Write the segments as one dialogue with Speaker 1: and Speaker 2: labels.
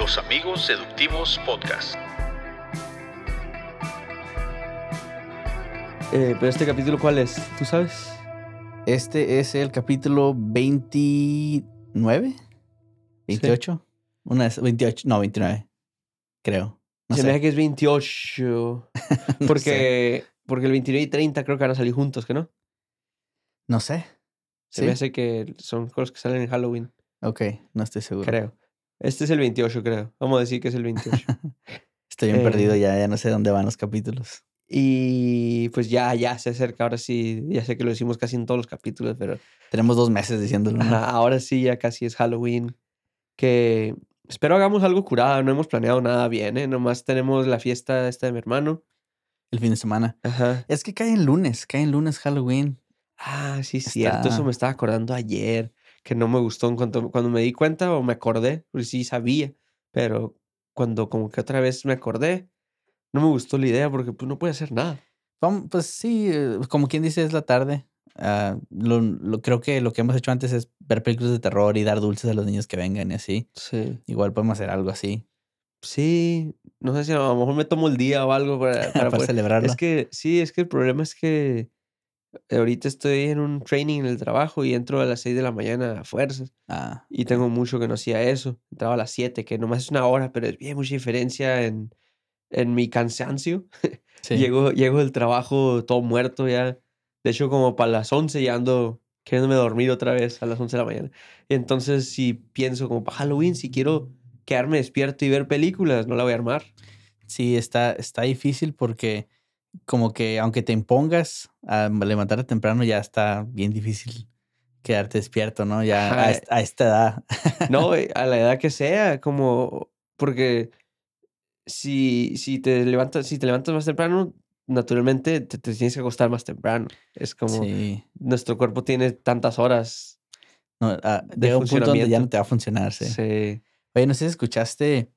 Speaker 1: Los Amigos Seductivos Podcast.
Speaker 2: Eh, pero este capítulo, ¿cuál es? ¿Tú sabes?
Speaker 3: Este es el capítulo 29, 28, una de esas- 28, no, 29, creo. No
Speaker 2: Se
Speaker 3: sé.
Speaker 2: me hace que es 28.
Speaker 3: No
Speaker 2: Porque, porque el 29 y 30 creo que van a salir juntos, ¿que no?
Speaker 3: No sé.
Speaker 2: Se
Speaker 3: ¿Sí?
Speaker 2: me hace que son cosas que salen en Halloween,
Speaker 3: Ok, no estoy seguro.
Speaker 2: creo. Este es el 28, creo. Vamos a decir que es el 28.
Speaker 3: Estoy bien
Speaker 2: Eh,
Speaker 3: perdido ya, ya no sé dónde van los capítulos.
Speaker 2: y pues ya, ya se acerca. Ahora sí, ya sé que lo decimos casi en todos los capítulos, pero
Speaker 3: Tenemos dos meses diciéndolo. ¿no?
Speaker 2: Ajá, ahora sí ya casi es Halloween. Que espero hagamos algo curado. No hemos planeado nada bien, ¿eh? Nomás tenemos la fiesta esta de mi hermano.
Speaker 3: El fin de semana.
Speaker 2: Ajá.
Speaker 3: Es que cae en lunes, cae en lunes Halloween.
Speaker 2: Ah, sí, cierto. Eso me estaba acordando ayer. Que no me gustó en cuanto, cuando me di cuenta o me acordé. Pues sí sabía. Pero cuando como que otra vez me acordé, no me gustó la idea porque pues no puede hacer nada.
Speaker 3: Pues sí, eh, como quien dice, es la tarde. Ah, lo, lo- creo que lo que hemos hecho antes es ver películas de terror y dar dulces a los niños que vengan y así.
Speaker 2: Sí.
Speaker 3: Igual podemos hacer algo así
Speaker 2: Sí. No sé si a lo mejor me tomo el día o algo para, para
Speaker 3: para celebrarlo.
Speaker 2: Es que sí, es que el problema es que ahorita estoy en un training en el trabajo y entro a las 6 de la mañana a fuerzas
Speaker 3: Ah,
Speaker 2: y tengo mucho que no hacía eso. Entraba a las 7, que nomás es una hora, pero es bien mucha diferencia en, en mi cansancio.
Speaker 3: sí.
Speaker 2: Llego, llego del trabajo todo muerto ya. De hecho, como para las 11 ya ando queriéndome dormir otra vez a las 11 de la mañana. Y entonces si pienso como para Halloween, si quiero quedarme despierto y ver películas, no la voy a armar.
Speaker 3: Sí, está, está difícil porque como que aunque te impongas a levantarte temprano, ya está bien difícil quedarte despierto, ¿no? Ya a, est- a esta edad.
Speaker 2: No, a la edad que sea, como porque si, si te levantas, si te levantas más temprano, naturalmente te, te tienes que acostar más temprano. Es como
Speaker 3: Sí.
Speaker 2: nuestro cuerpo tiene tantas horas.
Speaker 3: No, ah,
Speaker 2: de
Speaker 3: llega un punto donde ya no te va a funcionar, sí.
Speaker 2: Sí.
Speaker 3: Oye, no sé si escuchaste,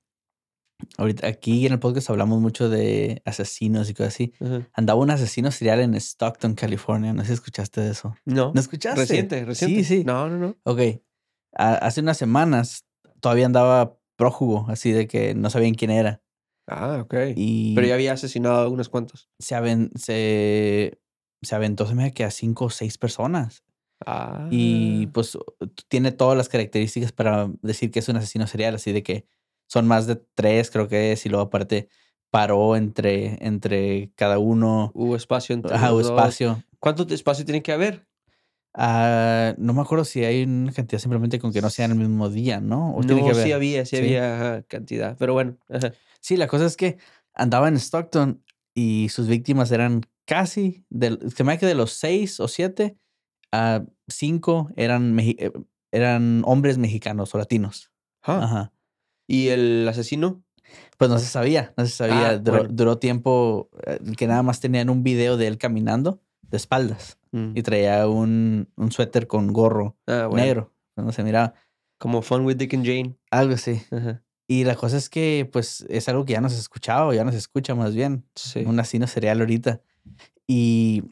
Speaker 3: ahorita aquí en el podcast hablamos mucho de asesinos y cosas así. Andaba un asesino serial en Stockton, California. No sé si escuchaste de eso.
Speaker 2: No.
Speaker 3: ¿No escuchaste?
Speaker 2: Reciente, reciente.
Speaker 3: Sí, sí.
Speaker 2: No, no, no.
Speaker 3: Ok. A- hace unas semanas todavía andaba prófugo, así de que no sabían quién era.
Speaker 2: Ah, ok.
Speaker 3: Y
Speaker 2: Pero ya había asesinado a unos cuantos.
Speaker 3: se, aven- se, se aventó, se me que a cinco o seis personas.
Speaker 2: Ah.
Speaker 3: Y pues tiene todas las características para decir que es un asesino serial, así de que son más de tres, creo que es, y luego aparte paró entre, entre cada uno.
Speaker 2: hubo espacio entre
Speaker 3: Ajá,
Speaker 2: los
Speaker 3: hubo espacio.
Speaker 2: ¿Cuánto espacio tiene que haber?
Speaker 3: Ah, no me acuerdo si hay una cantidad simplemente con que no sea en el mismo día, ¿no? O tiene
Speaker 2: No,
Speaker 3: que haber.
Speaker 2: sí había, sí,
Speaker 3: Sí.
Speaker 2: había cantidad. Pero bueno. ajá.
Speaker 3: Sí, la cosa es que andaba en Stockton y sus víctimas eran casi, del, se me hace que de los seis o siete, a cinco eran, eh, eran hombres mexicanos o latinos.
Speaker 2: Ah,
Speaker 3: Ajá.
Speaker 2: ¿Y el asesino?
Speaker 3: Pues no se sabía, no se sabía.
Speaker 2: Ah,
Speaker 3: duró,
Speaker 2: bueno.
Speaker 3: duró tiempo eh, que nada más tenían un video de él caminando de espaldas
Speaker 2: Mm.
Speaker 3: y traía un, un suéter con gorro
Speaker 2: Ah, bueno.
Speaker 3: negro. No se miraba.
Speaker 2: Como Fun with Dick and Jane.
Speaker 3: Algo así.
Speaker 2: Ajá.
Speaker 3: Y la cosa es que, pues, es algo que ya no se escuchaba, o ya no se escucha más bien.
Speaker 2: Sí.
Speaker 3: Un asesino serial ahorita. Y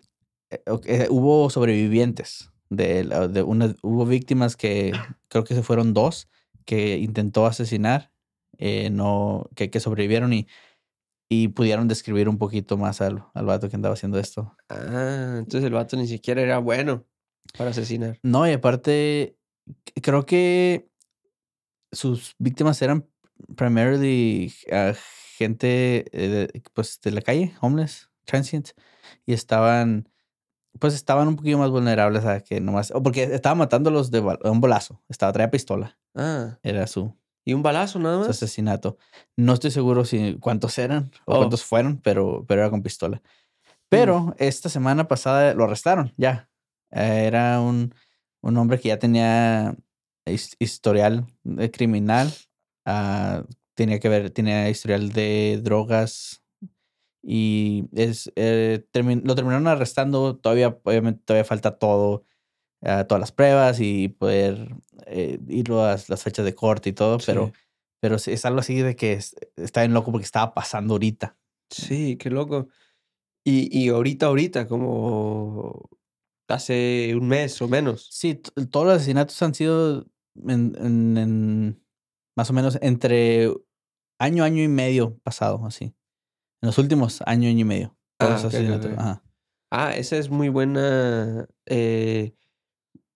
Speaker 3: eh, eh, hubo sobrevivientes. De, de una, hubo víctimas que creo que se fueron dos que intentó asesinar, eh, no, que, que sobrevivieron y, y pudieron describir un poquito más al, al vato que andaba haciendo esto.
Speaker 2: Ah, entonces el vato ni siquiera era bueno para asesinar.
Speaker 3: No, y aparte, creo que sus víctimas eran primarily gente eh, de- pues de la calle, homeless, transients, y estaban, pues estaban un poquito más vulnerables a que nomás, o porque estaba matándolos de un bolazo, estaba traía pistola,
Speaker 2: Ah,
Speaker 3: era su,
Speaker 2: ¿y un balazo nada
Speaker 3: su
Speaker 2: más?
Speaker 3: asesinato. No estoy seguro si cuántos eran o
Speaker 2: Oh.
Speaker 3: cuántos fueron, pero, pero era con pistola. Pero esta semana pasada lo arrestaron, ya. Eh, Era un, un hombre que ya tenía his- historial de criminal. ah, tenía que ver, tenía historial de drogas. Y es, eh, termin- lo terminaron arrestando. Todavía, obviamente, todavía falta todo, ah, todas las pruebas y poder eh, ir a las, fechas de corte y todo. Pero,
Speaker 2: Sí.
Speaker 3: pero sí, es algo así de que es- está bien loco porque estaba pasando ahorita.
Speaker 2: Sí, qué loco. Y, y ahorita, ahorita, como hace un mes o menos.
Speaker 3: Sí, todos los asesinatos han sido en, en- en Más o menos entre año, año y medio pasado, así. En los últimos año, año y medio.
Speaker 2: Ah,
Speaker 3: los
Speaker 2: ok, ok,
Speaker 3: asesinatos,
Speaker 2: ok.
Speaker 3: ajá.
Speaker 2: Ah, esa es muy buena eh,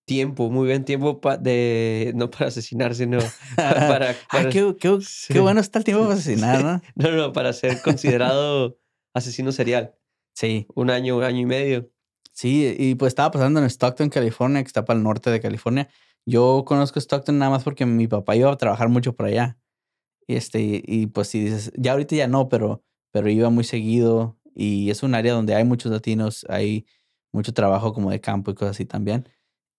Speaker 2: tiempo, muy buen tiempo pa- de, no para asesinar, sino pa- para,
Speaker 3: Ah, qué, qué-
Speaker 2: sí.
Speaker 3: qué bueno está el tiempo para asesinar, ¿no?
Speaker 2: no, no, para ser considerado asesino serial.
Speaker 3: Sí,
Speaker 2: Un año, un año y medio.
Speaker 3: sí, y pues estaba pasando en Stockton, California, que está para el norte de California. Yo conozco Stockton nada más porque mi papá iba a trabajar mucho por allá. Y este, y pues si dices, ya ahorita ya no, pero, pero iba muy seguido. Y es un área donde hay muchos latinos, hay mucho trabajo como de campo y cosas así también.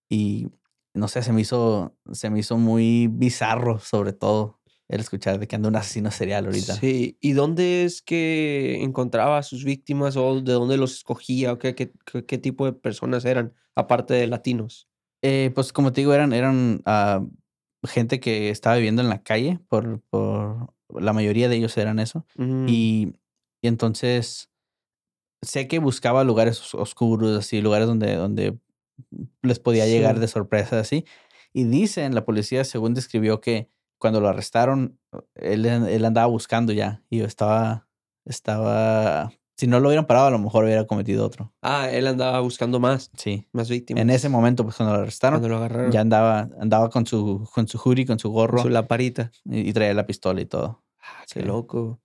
Speaker 3: Y no sé, se me hizo, se me hizo muy bizarro, sobre todo, el escuchar de que anda un asesino serial ahorita.
Speaker 2: Sí, ¿y dónde es que encontraba a sus víctimas o de dónde los escogía o qué, qué, qué- tipo de personas eran, aparte de latinos?
Speaker 3: Eh, pues como te digo, eran, eran ah, gente que estaba viviendo en la calle, por, por la mayoría de ellos eran eso.
Speaker 2: Mm,
Speaker 3: Y, y entonces sé que buscaba lugares os- oscuros, así, lugares donde, donde les podía llegar de sorpresa, así. Y dicen, la policía según describió que cuando lo arrestaron, él, él andaba buscando ya y estaba, estaba, si no lo hubieran parado, a lo mejor hubiera cometido otro.
Speaker 2: Ah, él andaba buscando más,
Speaker 3: Sí.
Speaker 2: más víctimas.
Speaker 3: En ese momento, pues cuando lo arrestaron,
Speaker 2: cuando lo agarraron.
Speaker 3: ya andaba, andaba con su, con su hoodie, con su gorro
Speaker 2: Su laparita.
Speaker 3: y, y traía la pistola y todo.
Speaker 2: Ah, qué
Speaker 3: Sí.
Speaker 2: loco.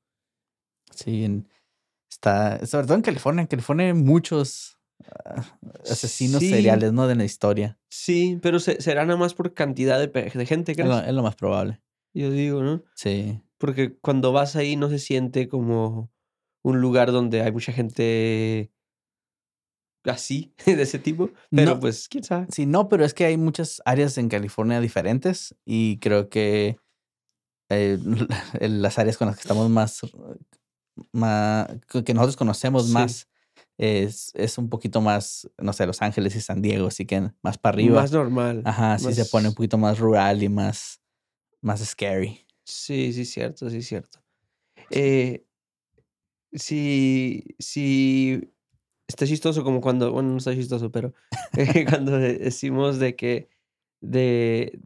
Speaker 3: Sí, en- está, sobre todo en California. En California hay muchos ah, asesinos
Speaker 2: Sí.
Speaker 3: seriales, ¿no? De la historia.
Speaker 2: Sí, pero se- será nada más por cantidad de, gente,
Speaker 3: Es lo,
Speaker 2: ¿crees?
Speaker 3: es lo más probable.
Speaker 2: Yo digo, ¿no?
Speaker 3: Sí.
Speaker 2: Porque cuando vas ahí no se siente como un lugar donde hay mucha gente así, de ese tipo. Pero
Speaker 3: No.
Speaker 2: pues, quién sabe.
Speaker 3: Sí, no, pero es que hay muchas áreas en California diferentes y creo que eh, las áreas con las que estamos más, más que nosotros conocemos
Speaker 2: Sí.
Speaker 3: más es, es un poquito más, no sé, Los Ángeles y San Diego, así que más para arriba.
Speaker 2: Más normal.
Speaker 3: Ajá, sí se pone un poquito más rural y más, más scary.
Speaker 2: Sí, sí, cierto, sí, cierto. Eh, sí, sí, está chistoso como cuando, bueno, no está chistoso, pero eh, cuando de- decimos de que, de,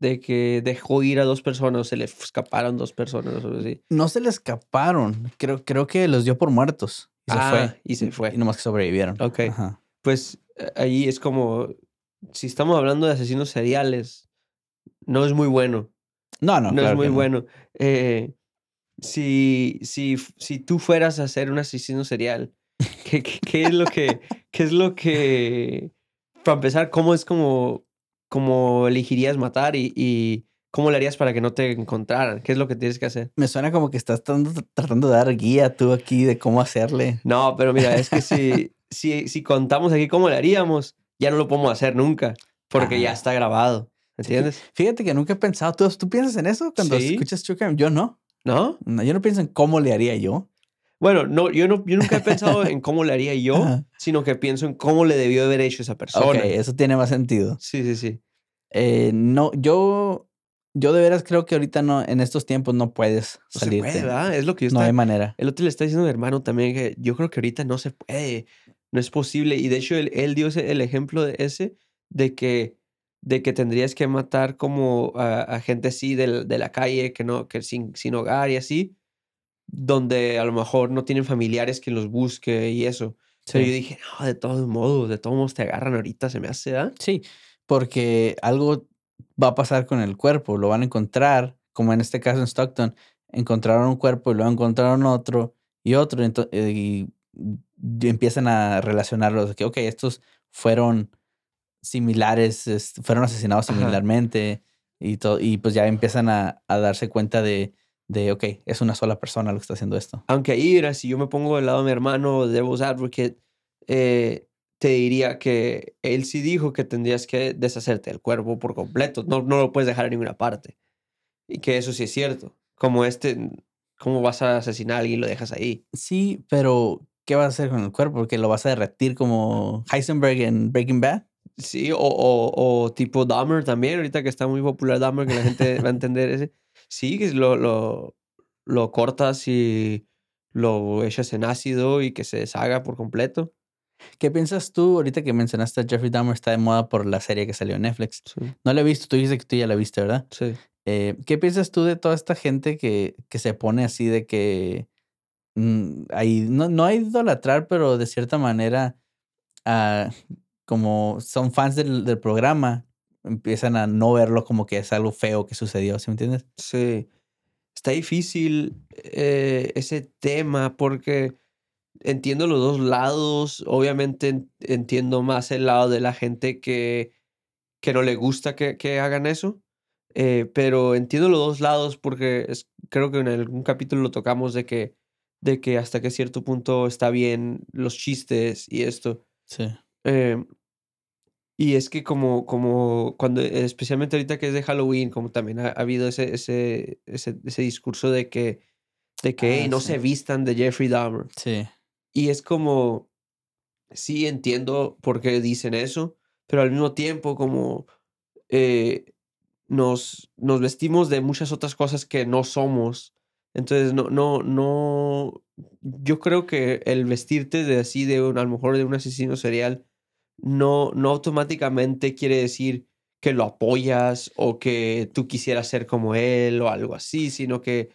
Speaker 2: de que dejó ir a dos personas, o se le escaparon dos personas, o algo así.
Speaker 3: No se le escaparon. Creo, creo que los dio por muertos. Y se
Speaker 2: Ah,
Speaker 3: fue.
Speaker 2: y se fue.
Speaker 3: Y nomás que sobrevivieron.
Speaker 2: Ok.
Speaker 3: Ajá.
Speaker 2: Pues eh, ahí es como, si estamos hablando de asesinos seriales, no es muy bueno.
Speaker 3: No, no,
Speaker 2: no
Speaker 3: claro
Speaker 2: es muy
Speaker 3: no.
Speaker 2: bueno. Eh, si, si, si tú fueras a ser un asesino serial, ¿qué, qué, qué es lo que, qué es lo que, para empezar, cómo es como, como elegirías matar y, y cómo le harías para que no te encontraran? ¿Qué es lo que tienes que hacer?
Speaker 3: Me suena como que estás tratando, tratando de dar guía tú aquí de cómo hacerle.
Speaker 2: No, pero mira, es que si, si, si contamos aquí cómo le haríamos, ya no lo podemos hacer nunca, porque ya
Speaker 3: Ah.
Speaker 2: está grabado. ¿Entiendes?
Speaker 3: Fíjate que nunca he pensado. ¿Tú, tú piensas en eso cuando
Speaker 2: Sí.
Speaker 3: escuchas True Crime? Yo no.
Speaker 2: ¿No?
Speaker 3: No, Yo no pienso en cómo le haría yo.
Speaker 2: Bueno, no, yo, no, yo nunca he pensado en cómo le haría yo,
Speaker 3: Ajá.
Speaker 2: sino que pienso en cómo le debió haber hecho esa persona.
Speaker 3: Ok, eso tiene más sentido.
Speaker 2: Sí, sí, sí.
Speaker 3: Eh, no, yo, yo de veras creo que ahorita no, en estos tiempos no puedes
Speaker 2: No se puede, ¿verdad? Es lo que yo
Speaker 3: no hay manera.
Speaker 2: El otro le está diciendo a mi hermano también que yo creo que ahorita no se puede. No es posible. Y de hecho, él, él dio ese- el ejemplo de ese, de que, de que tendrías que matar como a, a gente así del- de, la calle, que no, que sin, sin hogar y así, donde a lo mejor no tienen familiares que los busque y eso. Pero yo dije, no, de todos modos, de todos modos te agarran ahorita, se me hace, ¿ah?
Speaker 3: Sí, porque algo va a pasar con el cuerpo, lo van a encontrar, como en este caso en Stockton, encontraron un cuerpo y luego encontraron otro y otro, eh, y, y empiezan a relacionarlos, que, ok, estos fueron similares, es- fueron asesinados
Speaker 2: Ajá.
Speaker 3: similarmente y, todo, y pues ya empiezan a, a darse cuenta de, de, ok, es una sola persona lo que está haciendo esto.
Speaker 2: Aunque ahí, mira, si yo me pongo del lado de mi hermano, Devil's Advocate, eh, te diría que él sí dijo que tendrías que deshacerte del cuerpo por completo. No, no lo puedes dejar en ninguna parte. Y que eso sí es cierto. Como este, ¿cómo vas a asesinar a alguien y lo dejas ahí?
Speaker 3: Sí, pero ¿qué vas a hacer con el cuerpo? Porque lo vas a derretir como Heisenberg en Breaking Bad.
Speaker 2: Sí, o, o, o tipo Dahmer también, ahorita que está muy popular Dahmer, que la gente va a entender ese. Sí, lo, lo, lo cortas y lo echas en ácido y que se deshaga por completo.
Speaker 3: ¿Qué piensas tú ahorita que mencionaste a Jeffrey Dahmer está de moda por la serie que salió en Netflix?
Speaker 2: Sí,
Speaker 3: No la he visto, tú dices que tú ya la viste, ¿verdad?
Speaker 2: sí.
Speaker 3: Eh, ¿Qué piensas tú de toda esta gente que, que se pone así de que mm, ahí no, no hay idolatrar, pero de cierta manera, ah, como son fans del, del programa, empiezan a no verlo como que es algo feo que sucedió, ¿sí me entiendes?
Speaker 2: Sí. Está difícil eh, ese tema porque entiendo los dos lados. Obviamente en- entiendo más el lado de la gente que, que no le gusta que, que hagan eso. eh, pero entiendo los dos lados porque es- creo que en algún capítulo lo tocamos de que, de que hasta que cierto punto está bien los chistes y esto.
Speaker 3: Sí.
Speaker 2: Eh, y es que como, como cuando, especialmente ahorita que es de Halloween, como también ha, ha habido ese, ese, ese, ese discurso de que, de que
Speaker 3: Ah,
Speaker 2: "Hey, no
Speaker 3: sí.
Speaker 2: se vistan de Jeffrey Dahmer.
Speaker 3: Sí.
Speaker 2: Y es como, sí entiendo por qué dicen eso, pero al mismo tiempo como eh, nos, nos vestimos de muchas otras cosas que no somos. Entonces, no, no, no, yo creo que el vestirte de así, de un, a lo mejor de un asesino serial, no, no automáticamente quiere decir que lo apoyas o que tú quisieras ser como él o algo así, sino que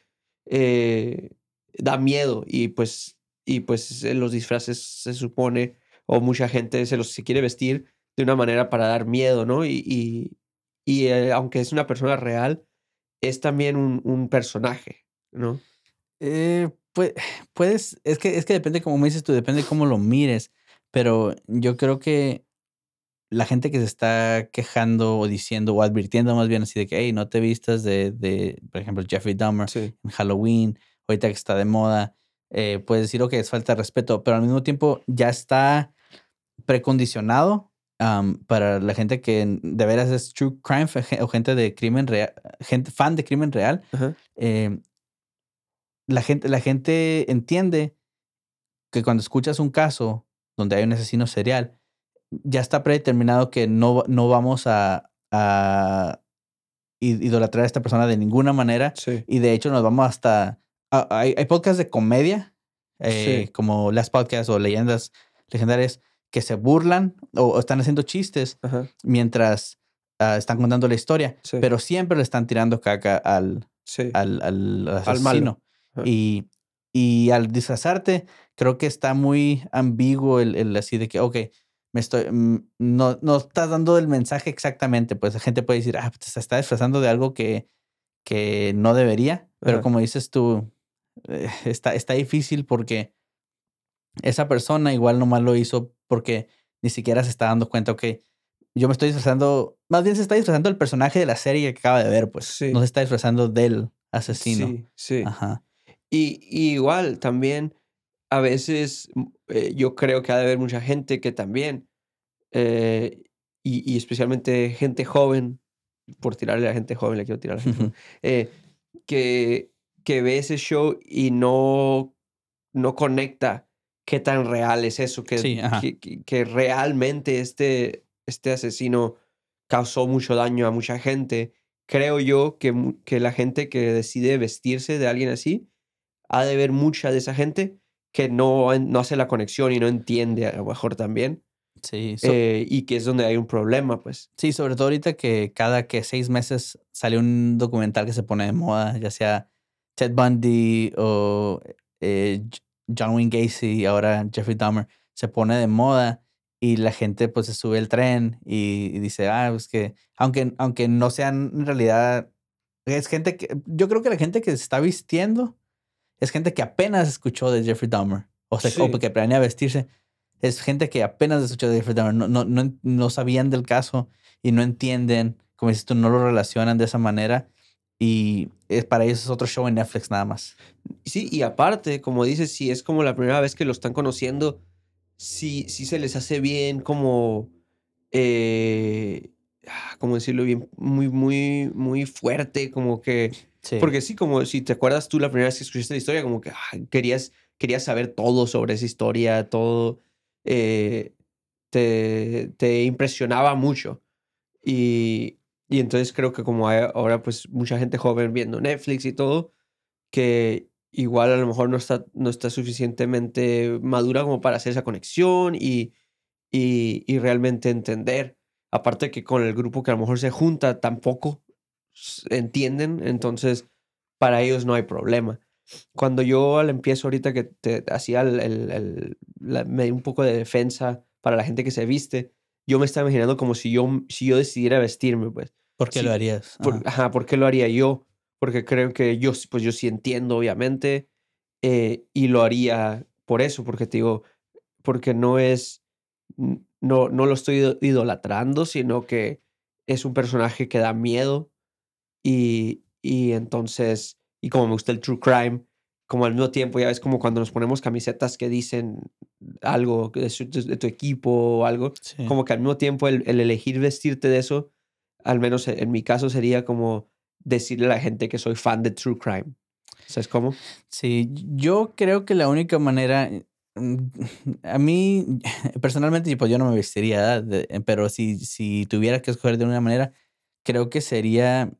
Speaker 2: eh, da miedo y pues, y pues los disfraces se supone, o mucha gente se los se quiere vestir de una manera para dar miedo, ¿no? Y, y, eh, aunque es una persona real, es también un, personaje, ¿no?
Speaker 3: Pues, puedes, es que, es que depende, como me dices tú, depende cómo lo mires, pero yo creo que la gente que se está quejando o diciendo o advirtiendo más bien así de que, hey, no te vistas de, de por ejemplo, Jeffrey Dahmer
Speaker 2: Sí.
Speaker 3: en Halloween, ahorita que está de moda, eh, puedes decir, ok, es falta de respeto, pero al mismo tiempo ya está precondicionado para la gente que de veras es true crime o gente de crimen real, gente fan de crimen real, eh, la, gente, la gente entiende que cuando escuchas un caso donde hay un asesino serial, ya está predeterminado que no, no vamos a, idolatrar a esta persona de ninguna manera.
Speaker 2: Sí.
Speaker 3: Y de hecho nos vamos hasta... a- Hay, hay podcasts de comedia, eh,
Speaker 2: Sí.
Speaker 3: como Last Podcast o Leyendas Legendarias, que se burlan o, o están haciendo chistes
Speaker 2: Ajá.
Speaker 3: mientras ah, están contando la historia,
Speaker 2: Sí.
Speaker 3: pero siempre le están tirando caca al,
Speaker 2: Sí.
Speaker 3: al, al
Speaker 2: Al malo.
Speaker 3: asesino. Y, y al disfrazarte, creo que está muy ambiguo el, el así de que, ok, me estoy, mm, no, no estás dando el mensaje exactamente. Pues la gente puede decir, ah, pues, se está disfrazando de algo que, que no debería. Pero
Speaker 2: Ajá.
Speaker 3: como dices tú, eh, está, está difícil porque esa persona igual nomás lo hizo porque ni siquiera se está dando cuenta, ok, yo me estoy disfrazando, más bien se está disfrazando del personaje de la serie que acaba de ver, pues.
Speaker 2: Sí.
Speaker 3: No se está disfrazando del asesino.
Speaker 2: Sí, sí.
Speaker 3: Ajá.
Speaker 2: Y, y igual también a veces mm, eh, yo creo que ha de haber mucha gente que también, eh, y, y especialmente gente joven, por tirarle a la gente joven, le quiero tirar a la gente joven, eh, que, que ve ese show y no, no conecta qué tan real es eso, que,
Speaker 3: Sí,
Speaker 2: que, que- que realmente este, este asesino causó mucho daño a mucha gente. Creo yo que, que la gente que decide vestirse de alguien así, ha de ver mucha de esa gente que no, no hace la conexión y no entiende a lo mejor también,
Speaker 3: Sí, so-
Speaker 2: eh, y que es donde hay un problema, pues.
Speaker 3: sí, sobre todo ahorita que cada que seis meses sale un documental que se pone de moda, ya sea Ted Bundy o eh, John Wayne Gacy, ahora Jeffrey Dahmer, se pone de moda y la gente pues se sube el tren y, y dice, ah, pues que, aunque, aunque no sean en realidad, es gente que, yo creo que la gente que se está vistiendo es gente que apenas escuchó de Jeffrey Dahmer, o sea, o
Speaker 2: Sí.
Speaker 3: que planea vestirse. Es gente que apenas escuchó de Jeffrey Dahmer, no, no, no, no sabían del caso y no entienden, como dices tú, no lo relacionan de esa manera y es, para ellos es otro show en Netflix nada más.
Speaker 2: Sí, y aparte, como dices, si es como la primera vez que lo están conociendo, sí, sí se les hace bien como, eh, ah, ¿cómo decirlo bien? Muy, muy, muy fuerte, como que... Porque sí, como si te acuerdas tú la primera vez que escuchaste la historia, como que ah, querías, querías saber todo sobre esa historia, todo eh, te, te impresionaba mucho. Y, y entonces creo que como hay ahora pues mucha gente joven viendo Netflix y todo, que igual a lo mejor no está, no está suficientemente madura como para hacer esa conexión y, y, y realmente entender. Aparte que con el grupo que a lo mejor se junta tampoco entienden, entonces para ellos no hay problema. Cuando yo al empiezo ahorita que te hacía el, el- el- la- me di un poco de defensa para la gente que se viste, yo me estaba imaginando como si yo, si yo decidiera vestirme, pues.
Speaker 3: ¿Por qué
Speaker 2: Sí,
Speaker 3: lo harías?
Speaker 2: Por-
Speaker 3: Ajá.
Speaker 2: ajá, ¿por qué lo haría yo? Porque creo que yo, pues yo sí entiendo, obviamente, eh, y lo haría por eso, porque te digo, porque no es, no, no lo estoy ido- idolatrando, sino que es un personaje que da miedo y, y entonces, y como me gusta el true crime, como al mismo tiempo, ya ves como cuando nos ponemos camisetas que dicen algo de, su- de tu equipo o algo,
Speaker 3: Sí.
Speaker 2: como que al mismo tiempo el, el elegir vestirte de eso, al menos en mi caso sería como decirle a la gente que soy fan de True Crime. ¿Sabes cómo?
Speaker 3: Sí, yo creo que la única manera, mm, a mí personalmente, pues yo no me vestiría, pero si, si tuviera que escoger de una manera, creo que sería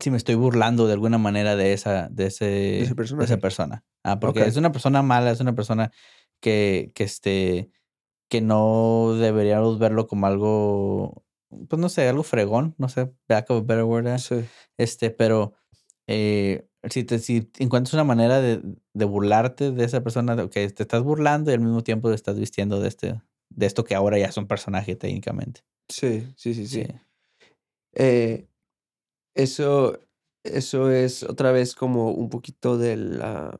Speaker 3: si me estoy burlando de alguna manera de esa, de ese, de esa
Speaker 2: personaje.
Speaker 3: persona. Ah, porque es una persona mala, es una persona que, que este, que no deberíamos verlo como algo, pues no sé, algo fregón, no sé, back of a better word. ¿eh?
Speaker 2: Sí.
Speaker 3: Este, pero eh, si, te, si encuentras una manera de, de burlarte de esa persona, que te estás burlando y al mismo tiempo te estás vistiendo de este, de esto que ahora ya es un personaje técnicamente.
Speaker 2: Sí, sí, sí, sí.
Speaker 3: Sí.
Speaker 2: Eh, eso, eso es otra vez como un poquito de la...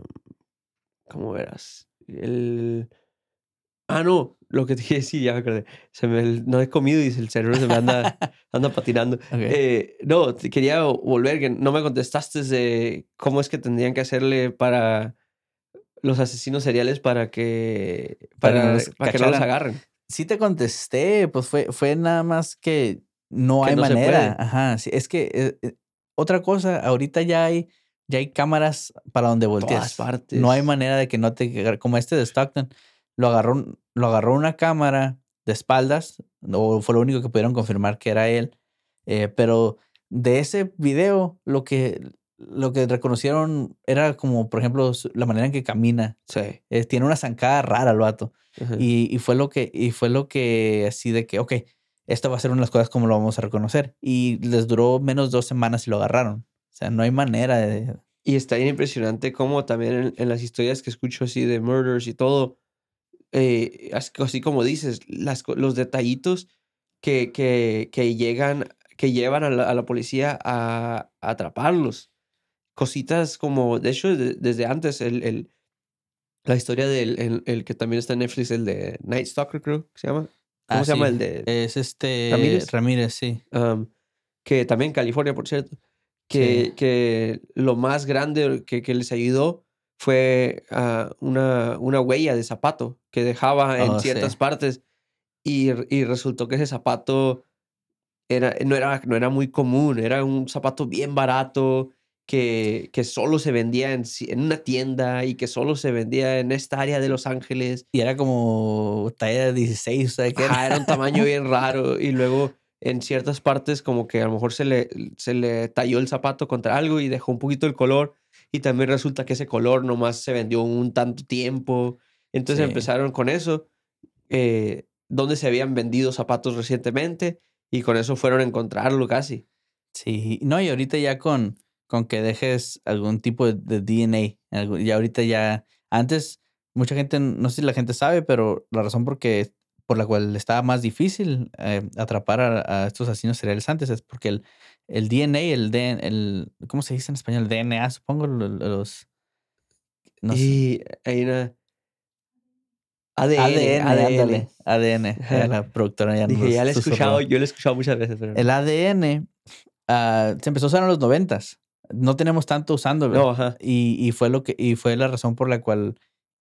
Speaker 2: ¿Cómo verás? El... Ah, no, lo que te quería decir, ya me acordé. Se me, no he comido y el cerebro se me anda, anda patinando. Eh, no, te quería volver, que no me contestaste de cómo es que tendrían que hacerle para los asesinos seriales para que,
Speaker 3: Para que
Speaker 2: para,
Speaker 3: no los
Speaker 2: para que no los agarren.
Speaker 3: Sí te contesté, pues fue, fue nada más que no hay
Speaker 2: no
Speaker 3: manera. Ajá, sí, es que eh, eh, otra cosa, ahorita ya hay, ya hay cámaras para donde volteas.
Speaker 2: partes.
Speaker 3: No hay manera de que no te como este de Stockton, lo agarró, lo agarró una cámara de espaldas, o fue lo único que pudieron confirmar que era él. eh, pero de ese video, lo que, lo que reconocieron era como, por ejemplo, la manera en que camina.
Speaker 2: Sí.
Speaker 3: Eh, tiene una zancada rara el vato. Y, y fue lo que, y fue lo que así de que, ok, esto va a ser una de las cosas como lo vamos a reconocer. Y les duró menos dos semanas y lo agarraron. O sea, no hay manera de.
Speaker 2: Y está bien impresionante cómo también en, en las historias que escucho así de murders y todo, eh, as- así como dices, las, los detallitos que, que, que llegan, que llevan a la, a la policía a, a atraparlos. Cositas como, de hecho, de- desde antes, el, el- la historia del el, el que también está en Netflix, el de Night Stalker, creo que se llama. ¿Cómo
Speaker 3: Ah,
Speaker 2: se llama
Speaker 3: sí,
Speaker 2: el de
Speaker 3: Es este.
Speaker 2: Ramírez?
Speaker 3: Ramírez, sí.
Speaker 2: um, que también en California, por cierto, que,
Speaker 3: Sí.
Speaker 2: que lo más grande que, que les ayudó fue ah, una, una huella de zapato que dejaba en
Speaker 3: Oh,
Speaker 2: ciertas
Speaker 3: sí.
Speaker 2: partes y, y resultó que ese zapato era, no, era, no era muy común, era un zapato bien barato que, que solo se vendía en, en una tienda y que solo se vendía en esta área de Los Ángeles
Speaker 3: Y era como talla 16, o sea, que
Speaker 2: Ajá, era un tamaño bien raro. Y luego en ciertas partes como que a lo mejor se le, se le talló el zapato contra algo y dejó un poquito el color. Y también resulta que ese color nomás se vendió un tanto tiempo. Entonces
Speaker 3: Sí.
Speaker 2: empezaron con eso. Eh, donde se habían vendido zapatos recientemente. Y con eso fueron a encontrarlo casi.
Speaker 3: Sí, no, y ahorita ya con, con que dejes algún tipo de, de DNA, y ahorita ya, antes mucha gente, no sé si la gente sabe, pero la razón por, que- por la cual estaba más difícil eh, atrapar a, a estos asesinos seriales antes es porque el, el DNA, el, DN el, ¿cómo se dice en español? El DNA, supongo, lo- lo- los... No sé.
Speaker 2: y una... ADN.
Speaker 3: ADN,
Speaker 2: ADN.
Speaker 3: ADN. Eh, La productora ya
Speaker 2: Dije, ya lo he escuchado, yo lo he escuchado muchas veces, pero...
Speaker 3: El ADN ah, se empezó a usar en los noventas. No tenemos tanto usándolo.
Speaker 2: No, ajá.
Speaker 3: Y, y fue lo que, y fue la razón por la cual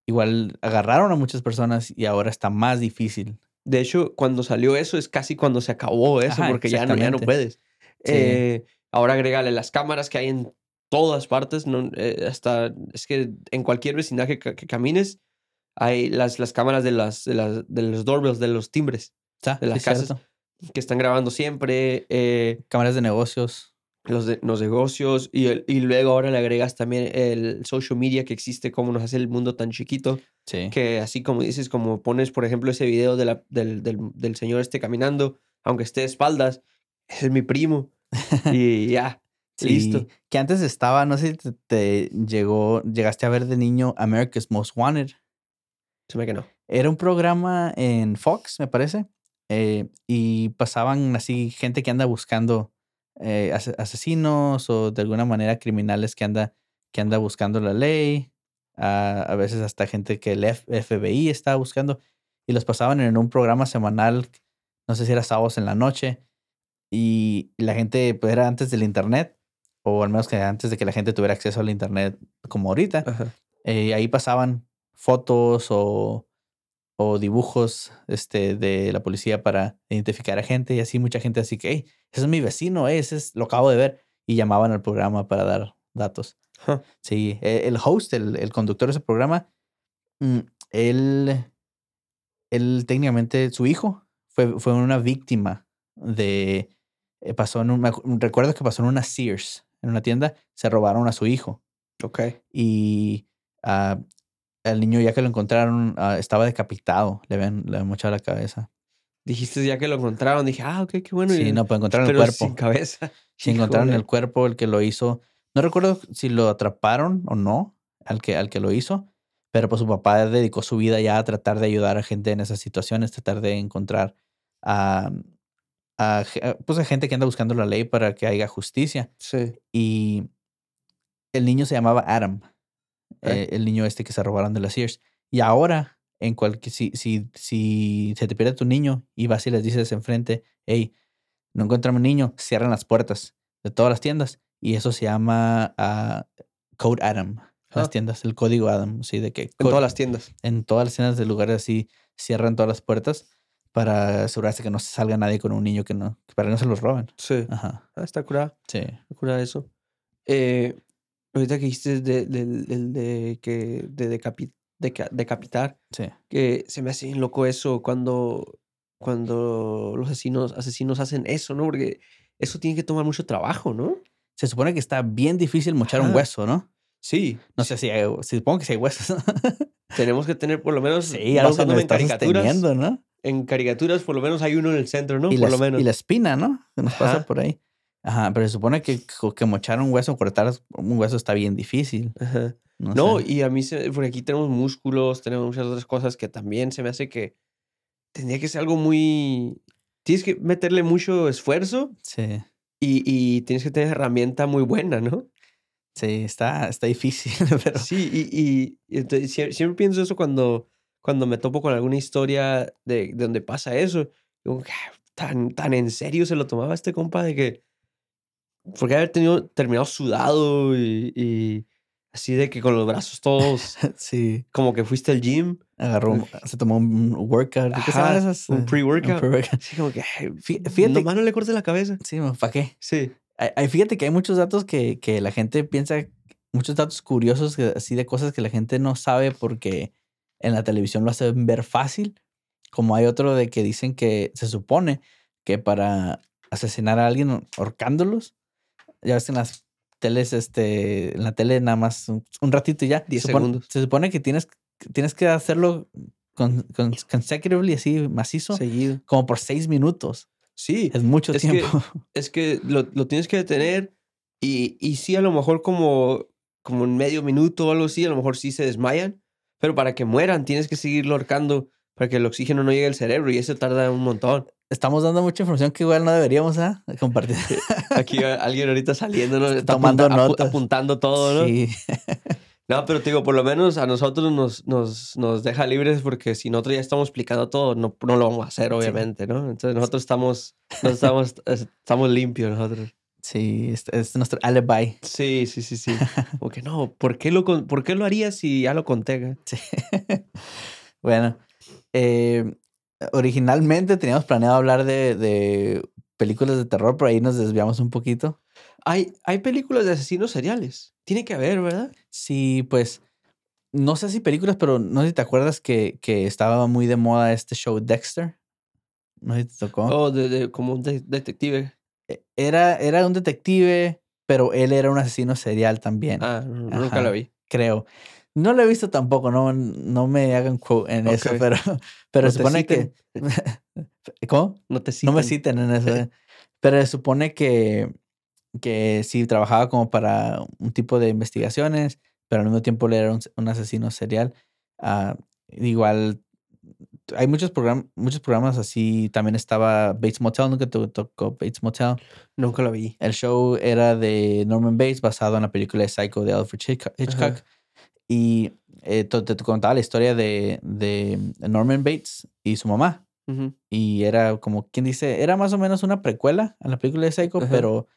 Speaker 3: igual agarraron a muchas personas y ahora está más difícil.
Speaker 2: De hecho, cuando salió eso es casi cuando se acabó eso,
Speaker 3: Ajá,
Speaker 2: porque ya no, ya no puedes.
Speaker 3: Sí.
Speaker 2: Eh, ahora agrégale las cámaras que hay en todas partes, no, Eh, hasta es que en cualquier vecindaje que, que camines hay las, las cámaras de, las, de, las, de los doorbells, de los timbres,
Speaker 3: Está,
Speaker 2: de las
Speaker 3: sí,
Speaker 2: casas.
Speaker 3: cierto.
Speaker 2: que están grabando siempre, eh,
Speaker 3: Cámaras de negocios.
Speaker 2: Los, de- los negocios, y, el- y luego ahora le agregas también el social media que existe, cómo nos hace el mundo tan chiquito
Speaker 3: Sí.
Speaker 2: que así como dices, como pones, por ejemplo, ese video de la- del, del, del señor este caminando, aunque esté de espaldas, ese es mi primo. y ya,
Speaker 3: Sí,
Speaker 2: listo.
Speaker 3: Que antes estaba, no sé si te, te llegó, llegaste a ver de niño America's Most Wanted.
Speaker 2: Se me que no.
Speaker 3: Era un programa en Fox, me parece. eh, y pasaban así gente que anda buscando eh, ase- asesinos o de alguna manera criminales que anda, que anda buscando la ley. A, a veces hasta gente que el F- FBI estaba buscando. Y los pasaban en un programa semanal, no sé si era sábados en la noche. Y la gente, pues era antes del internet, o al menos que antes de que la gente tuviera acceso al internet como ahorita. Eh, ahí pasaban fotos o, o dibujos este, de la policía para identificar a gente y así mucha gente así que, hey, ese es mi vecino, ese es, lo acabo de ver. Y llamaban al programa para dar datos.
Speaker 2: Huh.
Speaker 3: Sí, e- el host, el, el conductor de ese programa, mm, él, él técnicamente, su hijo fue, fue una víctima de, eh, pasó en un, recuerdo que pasó en una Sears, en una tienda, se robaron a su hijo
Speaker 2: Ok.
Speaker 3: y ah, el niño ya que lo encontraron ah, estaba decapitado, le habían, le habían mochado la cabeza.
Speaker 2: Dijiste ya que lo encontraron. Dije, ah, ok, qué bueno.
Speaker 3: Sí,
Speaker 2: y-
Speaker 3: no, pues encontraron el cuerpo.
Speaker 2: sin cabeza.
Speaker 3: Sí, encontraron el cuerpo, el que lo hizo. No recuerdo si lo atraparon o no, al que, al que lo hizo, pero pues su papá dedicó su vida ya a tratar de ayudar a gente en esas situaciones, tratar de encontrar a, a pues a gente que anda buscando la ley para que haya justicia.
Speaker 2: Sí.
Speaker 3: Y el niño se llamaba Adam,
Speaker 2: Eh.
Speaker 3: eh, el niño este que se robaron de las Sears. Y ahora, en cualquier, si, si, si se te pierde tu niño y vas y les dices enfrente, hey, no encuentro a mi niño, cierran las puertas de todas las tiendas. Y eso se llama ah, Code Adam. Las
Speaker 2: Ah.
Speaker 3: tiendas, el código Adam, sí, de que
Speaker 2: En
Speaker 3: code-
Speaker 2: todas las tiendas.
Speaker 3: en todas las tiendas de lugares así cierran todas las puertas para asegurarse que no salga nadie con un niño que no, para que no se los roben.
Speaker 2: Sí.
Speaker 3: Ajá,
Speaker 2: Ah, está curada.
Speaker 3: sí.
Speaker 2: Está curada eso. Eh, ahorita que dijiste de, de, que, de deca- decapitar,
Speaker 3: Sí.
Speaker 2: que se me hace bien loco eso cuando, cuando los asesinos, asesinos hacen eso, ¿no? Porque eso tiene que tomar mucho trabajo, ¿no?
Speaker 3: Se supone que está bien difícil mochar un hueso, ¿no?
Speaker 2: Sí.
Speaker 3: No sé si hay, si supongo que sí hay huesos.
Speaker 2: Tenemos que tener por lo menos,
Speaker 3: sí, algo que nos
Speaker 2: en caricaturas,
Speaker 3: ¿no?
Speaker 2: en caricaturas por lo menos hay uno en el centro, ¿no?
Speaker 3: y,
Speaker 2: por
Speaker 3: la,
Speaker 2: lo menos.
Speaker 3: y la espina, ¿no? Que nos pasa por ahí. Ajá, pero se supone que, que mochar un hueso, cortar un hueso está bien difícil.
Speaker 2: Ajá.
Speaker 3: No,
Speaker 2: No,
Speaker 3: sé.
Speaker 2: y a mí, se, porque aquí tenemos músculos, tenemos muchas otras cosas que también se me hace que tendría que ser algo muy... Tienes que meterle mucho esfuerzo
Speaker 3: Sí,
Speaker 2: y, y tienes que tener herramienta muy buena, ¿no?
Speaker 3: sí, está, está difícil, pero
Speaker 2: Sí, y, y, y entonces sie- siempre, pienso eso cuando, cuando me topo con alguna historia de, de donde pasa eso. Digo, "Ah, tan, tan en serio se lo tomaba este compa de que... Porque haber tenido, terminado sudado y, y así de que con los brazos todos,
Speaker 3: sí,
Speaker 2: como que fuiste al gym.
Speaker 3: agarró, se tomó un workout. ¿Qué esas?
Speaker 2: un pre-workout. Sí, como que...
Speaker 3: Fíjate,
Speaker 2: Nomás no le cortes la cabeza.
Speaker 3: sí, ¿para qué?
Speaker 2: Sí.
Speaker 3: Ay- ay, Fíjate que hay muchos datos que, que la gente piensa, muchos datos curiosos, así de cosas que la gente no sabe porque en la televisión lo hacen ver fácil. Como hay otro de que dicen que se supone que para asesinar a alguien ahorcándolos, ya ves que en las teles, este, en la tele nada más un, un ratito y ya.
Speaker 2: Diez
Speaker 3: se supone-
Speaker 2: segundos.
Speaker 3: Se supone que tienes, tienes que hacerlo con, con, consecutively, así macizo,
Speaker 2: Seguido.
Speaker 3: como por seis minutos.
Speaker 2: Sí.
Speaker 3: Es mucho
Speaker 2: Es que-
Speaker 3: tiempo.
Speaker 2: Es que lo, lo tienes que detener y, y sí, a lo mejor como, como en medio minuto o algo así, a lo mejor sí se desmayan, pero para que mueran tienes que seguirlo ahorcando para que el oxígeno no llegue al cerebro y eso tarda un montón.
Speaker 3: Estamos dando mucha información que igual no deberíamos ¿ah? compartir.
Speaker 2: Aquí alguien ahorita saliendo, ¿no? Está
Speaker 3: Tomando
Speaker 2: apunta- apu-
Speaker 3: notas.
Speaker 2: apuntando todo, ¿no?
Speaker 3: Sí.
Speaker 2: No, pero te digo, por lo menos a nosotros nos, nos, nos deja libres porque si nosotros ya estamos explicando todo, no, no lo vamos a hacer, obviamente, ¿no? Entonces nosotros estamos, estamos, estamos limpios nosotros.
Speaker 3: Sí, es, es nuestro alibi.
Speaker 2: Sí, sí, sí, sí. Como que no, ¿por qué lo, ¿por qué lo harías si ya lo conté?
Speaker 3: Sí. bueno, eh, originalmente teníamos planeado hablar de, de películas de terror, pero ahí nos desviamos un poquito.
Speaker 2: Hay, hay películas de asesinos seriales. Tiene que haber, ¿verdad?
Speaker 3: Sí, pues, no sé si películas, pero no sé si te acuerdas que, que estaba muy de moda este show Dexter. No sé si te tocó.
Speaker 2: O de, de- como un de- detective.
Speaker 3: E- Era, era un detective, pero él era un asesino serial también.
Speaker 2: Ah, nunca la vi.
Speaker 3: creo. No lo he visto tampoco, no, no me hagan quote en eso, pero, pero
Speaker 2: No
Speaker 3: supone que. ¿Cómo?
Speaker 2: No te
Speaker 3: No me citen en eso. eh. Pero se supone que que sí trabajaba como para un tipo de investigaciones, pero al mismo tiempo él era un, un asesino serial. Ah, igual hay muchos, programas muchos programas así. También estaba Bates Motel, nunca te tocó Bates Motel.
Speaker 2: Nunca lo vi.
Speaker 3: El show era de Norman Bates, basado en la película de Psycho de Alfred Hitchcock. Hitchcock. Y eh, te, te contaba la historia de, de Norman Bates y su mamá.
Speaker 2: Ujú.
Speaker 3: Y era como, quien dice, era más o menos una precuela a la película de Psycho,
Speaker 2: Ajá.
Speaker 3: pero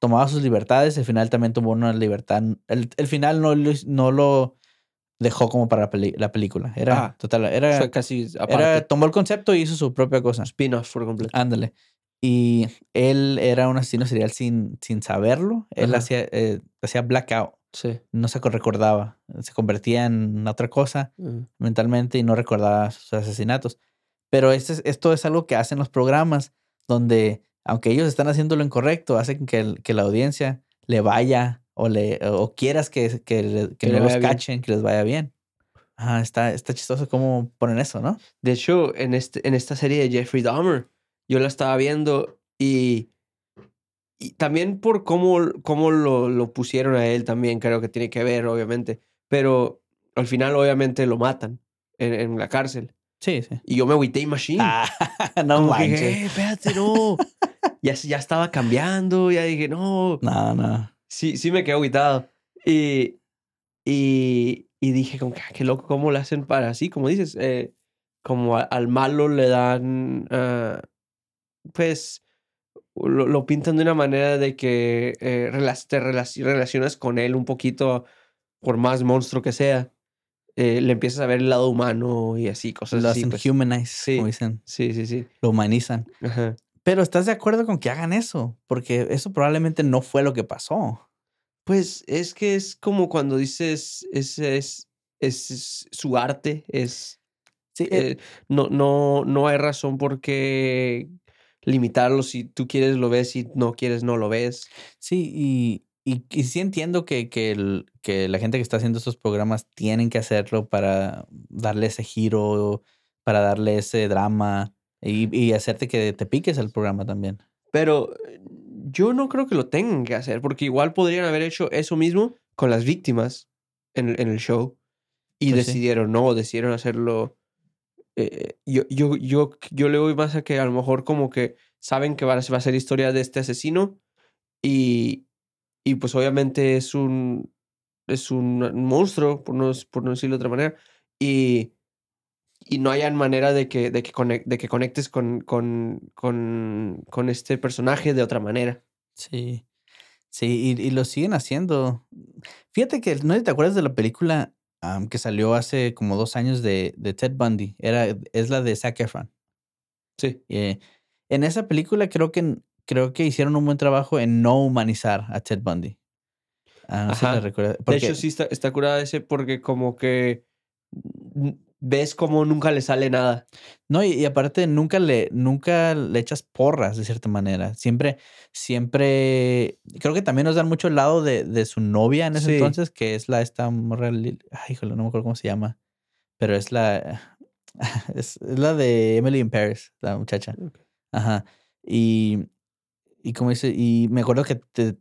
Speaker 3: tomaba sus libertades. El final también tomó una libertad. El, el final no, lo- no lo dejó como para la, peli- la película. Era
Speaker 2: Ah,
Speaker 3: total, era,
Speaker 2: Fue casi aparte.
Speaker 3: era, tomó el concepto y hizo su propia cosa.
Speaker 2: spin-off por completo.
Speaker 3: Ándale. Y él era un asesino serial sin, sin saberlo. Él hacía, eh, hacía blackout.
Speaker 2: Sí.
Speaker 3: No se recordaba. Se convertía en otra cosa
Speaker 2: Ujú.
Speaker 3: mentalmente y no recordaba sus asesinatos. Pero este es- esto es algo que hacen los programas donde, aunque ellos están haciendo lo incorrecto, hacen que, el- que la audiencia le vaya o, le, o quieras que, que, que
Speaker 2: Que le
Speaker 3: los
Speaker 2: bien.
Speaker 3: cachen, que les vaya bien. Ajá, está, está chistoso cómo ponen eso, ¿no?
Speaker 2: De hecho, en, este, en esta serie de Jeffrey Dahmer, yo la estaba viendo y, y también por cómo, cómo lo, lo pusieron a él también creo que tiene que ver, obviamente. Pero al final, obviamente, lo matan en, en la cárcel.
Speaker 3: Sí, sí.
Speaker 2: Y yo me agüité machine.
Speaker 3: Ah, no
Speaker 2: Como que,
Speaker 3: manches.
Speaker 2: "Eh, espérate, no. ya, ya estaba cambiando, ya dije, no.
Speaker 3: No, no.
Speaker 2: Sí, sí me quedé agüitado. Y, y, y dije, como que, "Ah, qué loco, ¿cómo lo hacen para así? Como dices, eh, como a- al malo le dan, ah, pues, lo, lo pintan de una manera de que eh, te relaci- relacionas con él un poquito, por más monstruo que sea. eh, le empiezas a ver el lado humano y así, cosas
Speaker 3: Lo
Speaker 2: así.
Speaker 3: hacen
Speaker 2: pues.
Speaker 3: humanize,
Speaker 2: Sí.
Speaker 3: como dicen.
Speaker 2: Sí, sí, sí.
Speaker 3: Lo humanizan.
Speaker 2: Ajá.
Speaker 3: Pero ¿estás de acuerdo con que hagan eso? Porque eso probablemente no fue lo que pasó.
Speaker 2: Pues es que es como cuando dices, es, es, es, es su arte, es...
Speaker 3: Sí, eh,
Speaker 2: eh, no, no, no hay razón por qué limitarlo. Si tú quieres lo ves, si no quieres no lo ves.
Speaker 3: sí y, y, y sí entiendo que, que, el- que la gente que está haciendo estos programas tienen que hacerlo para darle ese giro, para darle ese drama y, y hacerte que te piques el programa también.
Speaker 2: Pero eh, yo no creo que lo tengan que hacer, porque igual podrían haber hecho eso mismo con las víctimas en, el- en el show. Y
Speaker 3: Pues sí.
Speaker 2: decidieron no, decidieron hacerlo. Eh, yo, yo, yo, yo le voy más a que a lo mejor como que saben que va a, ser historia de este asesino y, y pues obviamente es un, es un monstruo, por no, por no decirlo de otra manera, y, y no hayan manera de que, de que, conec- de que conectes con, con, con, con este personaje de otra manera.
Speaker 3: Sí. Sí, y, y lo siguen haciendo. Fíjate que no te acuerdas de la película que salió hace como dos años de, de Ted Bundy. Era, es la de Zac Efron.
Speaker 2: Sí.
Speaker 3: Eh, en esa película creo que, creo que hicieron un buen trabajo en no humanizar a Ted Bundy. Ah, no sé si
Speaker 2: Ajá.
Speaker 3: la recuerdas.
Speaker 2: De
Speaker 3: Porque,
Speaker 2: hecho, sí está, está curada ese porque como que ves como nunca le sale nada.
Speaker 3: No, y, y aparte nunca le, nunca le echas porras de cierta manera. Siempre, siempre, creo que también nos dan mucho el lado de, de su novia en ese
Speaker 2: Sí.
Speaker 3: entonces, que es la esta morra, ay, híjole, no me acuerdo cómo se llama, pero es la, es, es la de Emily in Paris, la muchacha. Ajá. Y, y como dice, y me acuerdo que te,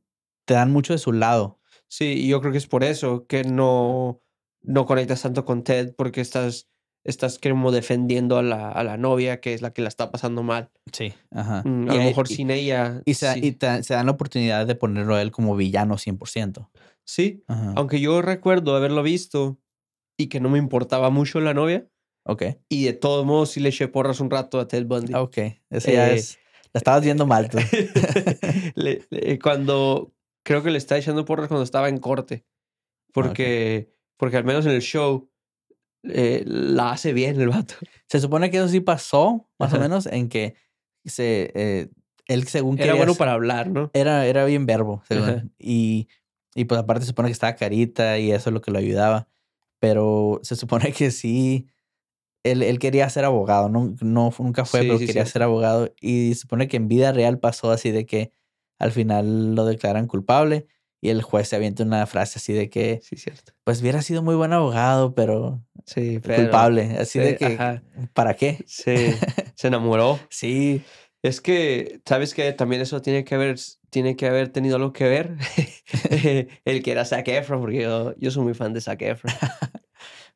Speaker 3: te dan mucho de su lado.
Speaker 2: Sí, y yo creo que es por eso que no, no conectas tanto con Ted porque estás, estás como defendiendo a la, a la novia que es la que la está pasando mal.
Speaker 3: Sí. Ajá.
Speaker 2: Mm,
Speaker 3: Y
Speaker 2: a lo mejor
Speaker 3: y-
Speaker 2: sin ella.
Speaker 3: Y, se,
Speaker 2: sí.
Speaker 3: y te- se dan la oportunidad de ponerlo a él como villano 100%.
Speaker 2: Sí,
Speaker 3: Ajá.
Speaker 2: aunque yo recuerdo haberlo visto y que no me importaba mucho la novia.
Speaker 3: Ok.
Speaker 2: Y de todos modos sí le eché porras un rato a Ted Bundy.
Speaker 3: Ok. Ese ya
Speaker 2: Eh,
Speaker 3: es. La estabas viendo mal tú.
Speaker 2: Le- le- cuando creo que le está echando porras cuando estaba en corte. Porque, porque al menos en el show eh, la hace bien el vato.
Speaker 3: Se supone que eso sí pasó, más o menos, en que se, eh, él según
Speaker 2: Era
Speaker 3: quería
Speaker 2: bueno para hablar, ¿no?
Speaker 3: Era, era bien verbo, según. Y, y pues aparte se supone que estaba carita y eso es lo que lo ayudaba. Pero se supone que sí, él, él quería ser abogado, no, no nunca fue,
Speaker 2: Sí,
Speaker 3: pero
Speaker 2: sí,
Speaker 3: quería ser abogado. Y se supone que en vida real pasó así de que al final lo declaran culpable y el juez se avienta una frase así de que,
Speaker 2: Sí, cierto.
Speaker 3: pues hubiera sido muy buen abogado, pero
Speaker 2: Sí, pero-
Speaker 3: culpable. Así de
Speaker 2: sí,
Speaker 3: que,
Speaker 2: ajá.
Speaker 3: ¿para qué?
Speaker 2: Sí, se enamoró.
Speaker 3: Sí.
Speaker 2: Es que, ¿sabes que También eso tiene que haber, tiene que haber tenido algo que ver. el que era Zac Efron, porque yo, yo soy muy fan de Zac Efron.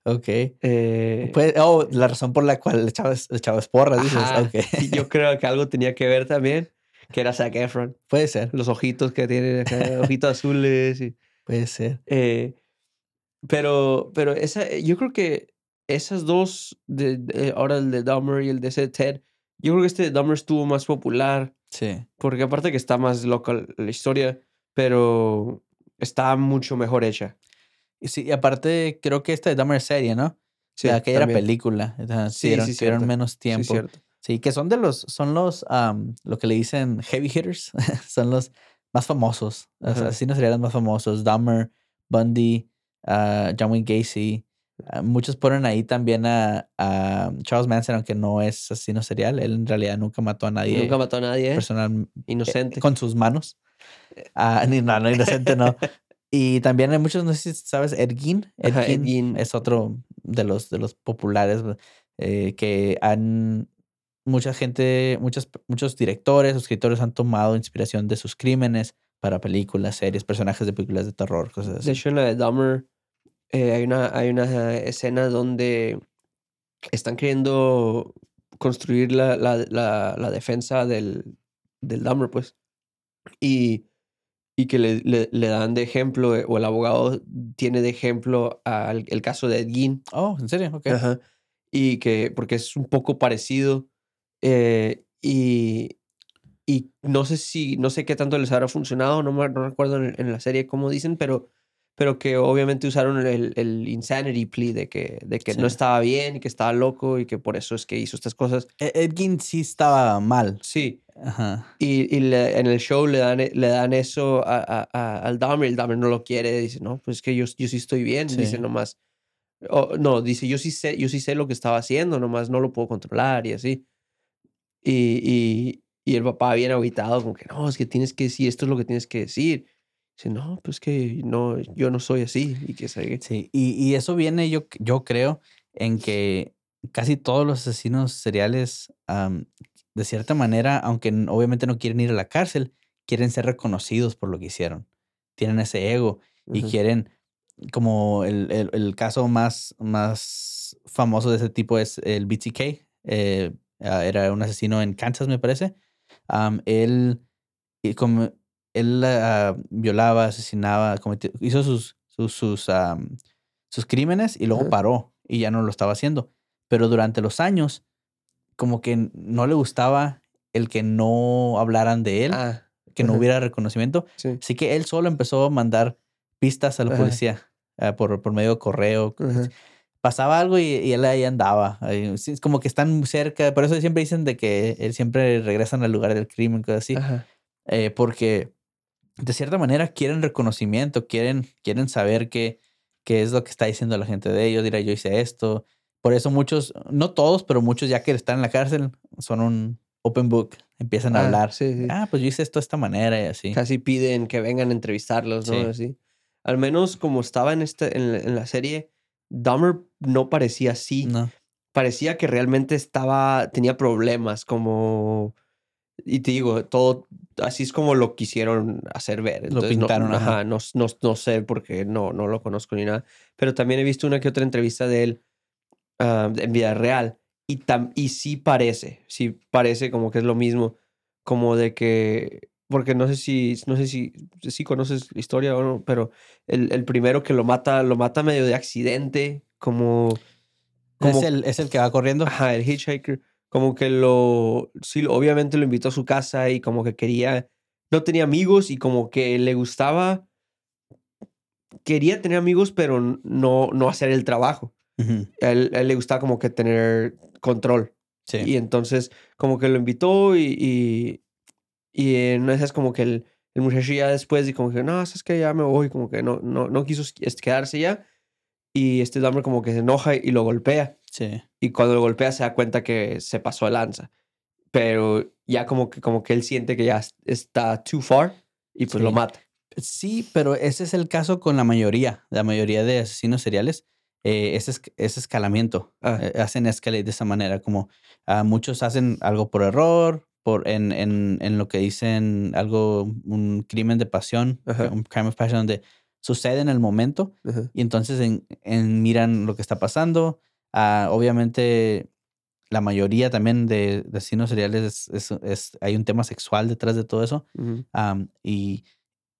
Speaker 3: Ok.
Speaker 2: Eh,
Speaker 3: Pues, oh, la razón por la cual le echabas, le echabas porras, dices.
Speaker 2: ajá,
Speaker 3: Ok.
Speaker 2: y yo creo que algo tenía que ver también, que era Zac Efron.
Speaker 3: Puede ser,
Speaker 2: Los ojitos que tiene, acá, ojitos azules. Y,
Speaker 3: puede ser.
Speaker 2: eh, pero, pero esa, yo creo que esas dos, de, de- ahora el de Dahmer y el de ese Ted, yo creo que este de Dahmer estuvo más popular.
Speaker 3: Sí.
Speaker 2: Porque aparte que está más loca la historia, pero está mucho mejor hecha.
Speaker 3: Y sí, y aparte, creo que esta de Dahmer es serie, ¿no?
Speaker 2: Sí,
Speaker 3: la que era
Speaker 2: también.
Speaker 3: película. o sea,
Speaker 2: Sí,
Speaker 3: tuvieron,
Speaker 2: sí,
Speaker 3: tuvieron menos
Speaker 2: Sí,
Speaker 3: tiempo.
Speaker 2: cierto.
Speaker 3: Sí, que son de los, son los, lo que le dicen heavy hitters, son los más famosos, los
Speaker 2: Ajá.
Speaker 3: asesinos seriales más famosos, Dahmer, Bundy, ah, John Wayne Gacy. ah, muchos ponen ahí también a, a Charles Manson, aunque no es asesino serial, él en realidad nunca mató a nadie
Speaker 2: Nunca mató a nadie, ¿eh?
Speaker 3: personal
Speaker 2: Inocente.
Speaker 3: con sus manos. Ah, ni no, no, inocente no. Y también hay muchos, no sé si sabes, Ed Gein. Ed
Speaker 2: Ajá, Ed
Speaker 3: Gein
Speaker 2: Gein.
Speaker 3: es otro de los, de los populares eh, que han, mucha gente, muchos, muchos directores, escritores han tomado inspiración de sus crímenes para películas, series, personajes de películas de terror, cosas así.
Speaker 2: De hecho, en la de Dahmer eh, hay, una, hay una escena donde están queriendo construir la, la, la, la defensa del, del Dahmer, pues. Y, y que le, le, le dan de ejemplo, eh, o el abogado tiene de ejemplo al, el caso de Ed Gein.
Speaker 3: Oh, ¿en serio? Ok.
Speaker 2: Ajá. Y que, porque es un poco parecido. Eh, y, y no sé si, no sé qué tanto les habrá funcionado, no, me, no recuerdo en, en la serie cómo dicen, pero, pero que obviamente usaron el, el insanity plea de que, de que no
Speaker 3: Sí.
Speaker 2: estaba bien y que estaba loco y que por eso es que hizo estas cosas.
Speaker 3: E- Ed Gein sí estaba mal.
Speaker 2: Sí.
Speaker 3: Ajá.
Speaker 2: Y, y le- en el show le dan, le dan eso a, a- a- al Dahmer, el Dahmer no lo quiere, dice, no, pues es que yo, yo sí estoy bien,
Speaker 3: Sí.
Speaker 2: dice nomás. no, dice, yo sí sé, yo sí sé lo que estaba haciendo, nomás no lo puedo controlar y así. Y, y, y el papá bien aguitado, como que no, es que tienes que decir, esto es lo que tienes que decir. Dice, no, pues que no, yo no soy así. Y que se...
Speaker 3: Sí, y, y eso viene, yo, yo creo, en que casi todos los asesinos seriales, am, de cierta manera, aunque obviamente no quieren ir a la cárcel, quieren ser reconocidos por lo que hicieron. Tienen ese ego y
Speaker 2: Ujú.
Speaker 3: quieren, como el, el- el caso más, más famoso de ese tipo es el BTK. eh, ah, era un asesino en Kansas, me parece. Él, y como, él ah, violaba, asesinaba, cometió- hizo sus, sus, sus, am, sus crímenes y luego paró y ya no lo estaba haciendo. Pero durante los años, como que no le gustaba el que no hablaran de él,
Speaker 2: Ah,
Speaker 3: que no hubiera reconocimiento.
Speaker 2: sí.
Speaker 3: Así que él solo empezó a mandar pistas a la policía por, por medio de correo. Pasaba algo y, y él ahí andaba. es como que están cerca. Por eso siempre dicen de que él siempre regresan al lugar del crimen, cosas así. Eh, porque de cierta manera quieren reconocimiento, quieren, quieren saber qué, qué es lo que está diciendo la gente de ellos. Dirá, yo hice esto. Por eso muchos, no todos, pero muchos ya que están en la cárcel son un open book. Empiezan a
Speaker 2: Ah,
Speaker 3: hablar.
Speaker 2: sí, sí.
Speaker 3: Ah, pues yo hice esto de esta manera y así.
Speaker 2: Casi piden que vengan a entrevistarlos, ¿no?
Speaker 3: Sí.
Speaker 2: Así. Al menos como estaba en, este, en, en la serie, Dahmer no parecía así.
Speaker 3: No.
Speaker 2: Parecía que realmente estaba, tenía problemas, como... Y te digo, todo, así es como lo quisieron hacer ver.
Speaker 3: Lo
Speaker 2: Entonces, no-
Speaker 3: pintaron, ajá.
Speaker 2: ajá, no, no, no sé porque no, no lo conozco ni nada. Pero también he visto una que otra entrevista de él ah, en vida real. Y, tam, y sí parece, sí parece como que es lo mismo. Como de que, porque no sé si, no sé si, si conoces la historia o no, pero el, el primero que lo mata, lo mata medio de accidente, como... como
Speaker 3: es, el, es el que va corriendo.
Speaker 2: Ajá, el hitchhiker. Como que lo. Sí, obviamente lo invitó a su casa y como que quería. No tenía amigos y como que le gustaba. Quería tener amigos, pero no, no hacer el trabajo. A él, a él le gustaba como que tener control.
Speaker 3: Sí.
Speaker 2: Y entonces, como que lo invitó y. Y, y una de esas, como que el, el muchacho ya después, y como que, no, es que ya me voy, como que no, no, no quiso es- quedarse ya. Y este Dahmer como que se enoja y lo golpea.
Speaker 3: sí.
Speaker 2: Y cuando lo golpea se da cuenta que se pasó de lanza. Pero ya como que, como que él siente que ya es- está too far y pues lo
Speaker 3: Sí.
Speaker 2: mata.
Speaker 3: Sí, pero ese es el caso con la mayoría, la mayoría de asesinos seriales. eh, ese, es, ese escalamiento.
Speaker 2: Ah.
Speaker 3: eh, hacen escalate de esa manera, como ah, muchos hacen algo por error, por en, en, en lo que dicen algo, un crimen de pasión,
Speaker 2: Ajá.
Speaker 3: un crime of passion donde sucede en el momento
Speaker 2: Ajá.
Speaker 3: y entonces en, en miran lo que está pasando. Ah, obviamente, la mayoría también de, de asesinos seriales es, es- es- hay un tema sexual detrás de todo eso. Am, y,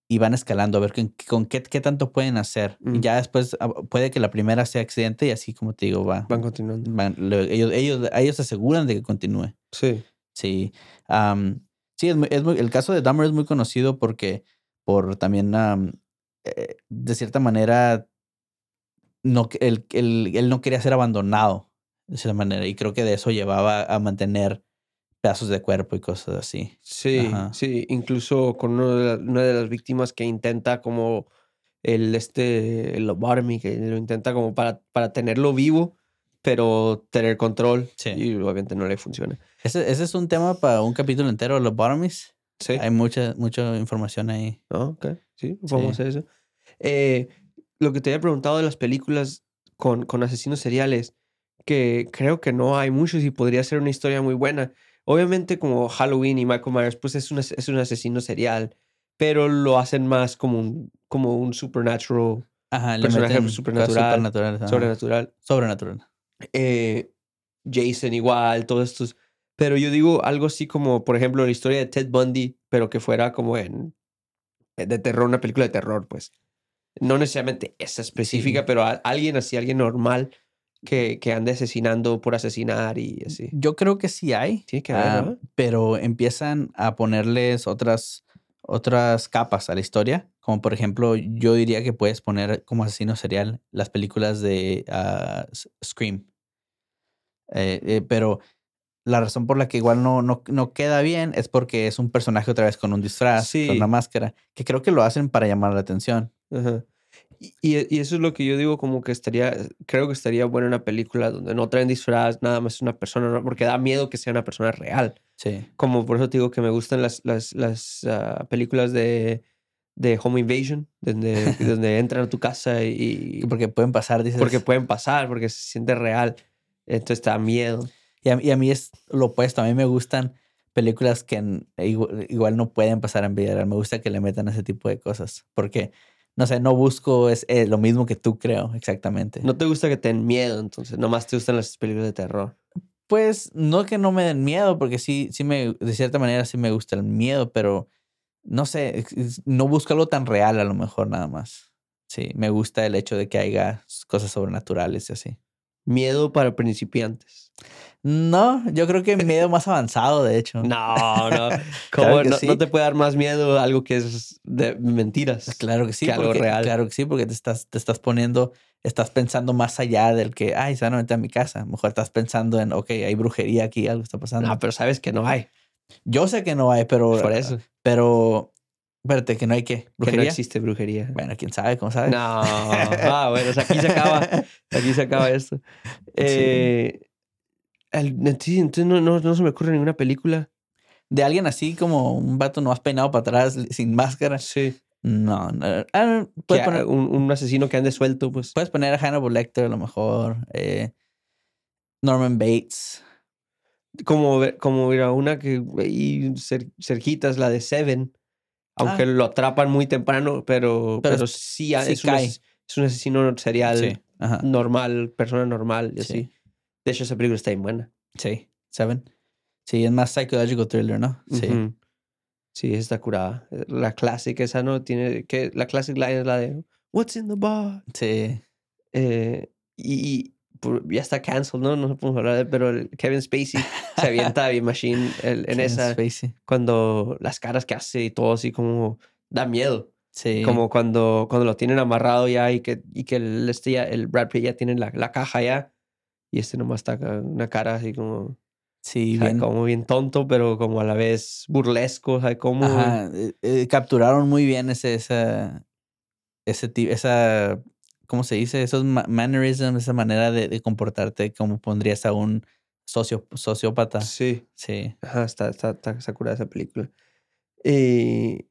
Speaker 3: y van escalando a ver con, con qué, qué tanto pueden hacer. Y
Speaker 2: Mm.
Speaker 3: ya después ah, puede que la primera sea accidente y así como te digo, va.
Speaker 2: Van continuando.
Speaker 3: van- lo- ellos, ellos, ellos se aseguran de que continúe.
Speaker 2: Sí.
Speaker 3: Sí. am, sí, es muy- es muy- el caso de Dahmer es muy conocido porque por también, am, eh, de cierta manera, no, él, él- él no quería ser abandonado de cierta manera y creo que de eso llevaba a mantener pedazos de cuerpo y cosas así.
Speaker 2: Sí,
Speaker 3: Ajá.
Speaker 2: sí. Incluso con uno de la- una de las víctimas que intenta como el este el que lo intenta como para, para tenerlo vivo, pero tener control.
Speaker 3: Sí.
Speaker 2: Y obviamente no le funciona.
Speaker 3: Ese, ese es un tema para un capítulo entero, los bottomies.
Speaker 2: Sí.
Speaker 3: Hay mucha, mucha información ahí.
Speaker 2: Ah, ok. Sí, podemos
Speaker 3: Sí.
Speaker 2: hacer eso. Eh, lo que te había preguntado de las películas con, con asesinos seriales, que creo que no hay muchos y podría ser una historia muy buena. Obviamente como Halloween y Michael Myers, pues es un, es un asesino serial, pero lo hacen más como un, como un supernatural,
Speaker 3: Ajá,
Speaker 2: Personaje supernatural,
Speaker 3: supernaturales, ajá.
Speaker 2: sobrenatural.
Speaker 3: Sobrenatural.
Speaker 2: Eh, Jason igual, todos estos. Pero yo digo algo así como, por ejemplo, la historia de Ted Bundy, pero que fuera como en eh, de terror, una película de terror, pues. No necesariamente esa específica,
Speaker 3: Sí.
Speaker 2: pero a- alguien así, alguien normal que, que ande asesinando por asesinar y así.
Speaker 3: Yo creo que sí hay.
Speaker 2: Tiene que haber,
Speaker 3: ah,
Speaker 2: ¿no?
Speaker 3: Pero empiezan a ponerles otras, otras capas a la historia. Como por ejemplo, yo diría que puedes poner como asesino serial las películas de ah, Scream. Eh, eh, pero la razón por la que igual no, no, no queda bien es porque es un personaje otra vez con un disfraz, con una
Speaker 2: Sí.
Speaker 3: máscara, que creo que lo hacen para llamar la atención.
Speaker 2: Ajá. Y, eso es lo que yo digo, como que estaría, creo que estaría buena una película donde no traen disfraz, nada más es una persona, porque da miedo que sea una persona real.
Speaker 3: Sí.
Speaker 2: Como por eso te digo que me gustan las, las, las ah, películas de, de Home Invasion, donde, donde entran a tu casa y...
Speaker 3: Porque pueden pasar, dices.
Speaker 2: porque pueden pasar, porque se siente real. Entonces te da miedo.
Speaker 3: Y a, y a mí es lo opuesto. A mí me gustan películas que igual, igual no pueden pasar en vida real. Me gusta que le metan ese tipo de cosas. Porque, no sé, no busco es, eh, lo mismo que tú creo, exactamente.
Speaker 2: No te gusta que te den miedo, entonces nomás te gustan las películas de terror.
Speaker 3: Pues no que no me den miedo, porque sí, sí me, de cierta manera sí me gusta el miedo, pero no sé, no busco algo tan real a lo mejor nada más. Sí, me gusta el hecho de que haya cosas sobrenaturales y así.
Speaker 2: Miedo para principiantes.
Speaker 3: No, yo creo que miedo más avanzado, de hecho.
Speaker 2: No, no. ¿Cómo
Speaker 3: Claro
Speaker 2: no,
Speaker 3: sí.
Speaker 2: no te puede dar más miedo algo que es de mentiras?
Speaker 3: Claro que sí,
Speaker 2: que algo
Speaker 3: porque,
Speaker 2: real.
Speaker 3: claro que sí, porque te estás, te estás poniendo, estás pensando más allá del que, ay, se van a meter a mi casa. Mejor estás pensando en, ok, hay brujería aquí, algo está pasando.
Speaker 2: No, pero sabes que no hay.
Speaker 3: Yo sé que no hay, pero,
Speaker 2: Por eso.
Speaker 3: pero, espérate, que no hay qué,
Speaker 2: Que no
Speaker 3: brujería.
Speaker 2: existe brujería.
Speaker 3: bueno, quién sabe, cómo sabe.
Speaker 2: No. Ah, bueno, o sea, aquí se acaba. Aquí se acaba esto. Eh, sí, entonces no, no, no se me ocurre ninguna película.
Speaker 3: De alguien así como un vato no has peinado para atrás sin máscara.
Speaker 2: Sí.
Speaker 3: No, no. Ah, puedes, poner,
Speaker 2: un, un asesino que ande suelto, pues.
Speaker 3: puedes poner a Hannibal Lecter a lo mejor. eh, Norman Bates.
Speaker 2: Como, como mira, una que ahí cer- cerquitas, la de Seven. Aunque
Speaker 3: Ah.
Speaker 2: lo atrapan muy temprano, pero,
Speaker 3: Pero
Speaker 2: sí, ah,
Speaker 3: sí
Speaker 2: es, un, es asesino serial
Speaker 3: Sí.
Speaker 2: Normal, persona normal y
Speaker 3: Sí.
Speaker 2: así. De hecho, esa película está bien buena.
Speaker 3: Sí. Seven. Sí, es más psychological thriller, ¿no? Sí.
Speaker 2: Ujú. Sí, esa está curada. La clásica esa no tiene que la clásica line es la de What's in the bar?
Speaker 3: Sí.
Speaker 2: Eh, y, y ya está cancelled, ¿no? No podemos hablar de pero Kevin Spacey se avienta bien machine el- en
Speaker 3: Kevin
Speaker 2: esa
Speaker 3: Spacey.
Speaker 2: cuando las caras que hace y todo así como da miedo.
Speaker 3: Sí.
Speaker 2: Como cuando, cuando lo tienen amarrado ya y que, y que el, este ya, el Brad Pitt ya tiene la, la caja ya y este nomás está una cara así como,
Speaker 3: Sí, bien.
Speaker 2: como bien tonto, pero como a la vez burlesco, o sea, como...
Speaker 3: Ajá. eh, eh, capturaron muy bien ese, esa, ese esa, ¿cómo se dice? Esos ma- mannerisms, esa manera de, de comportarte como pondrías a un socio, sociópata.
Speaker 2: Sí.
Speaker 3: Sí.
Speaker 2: Ajá, está, está, está, está curada esa película. Y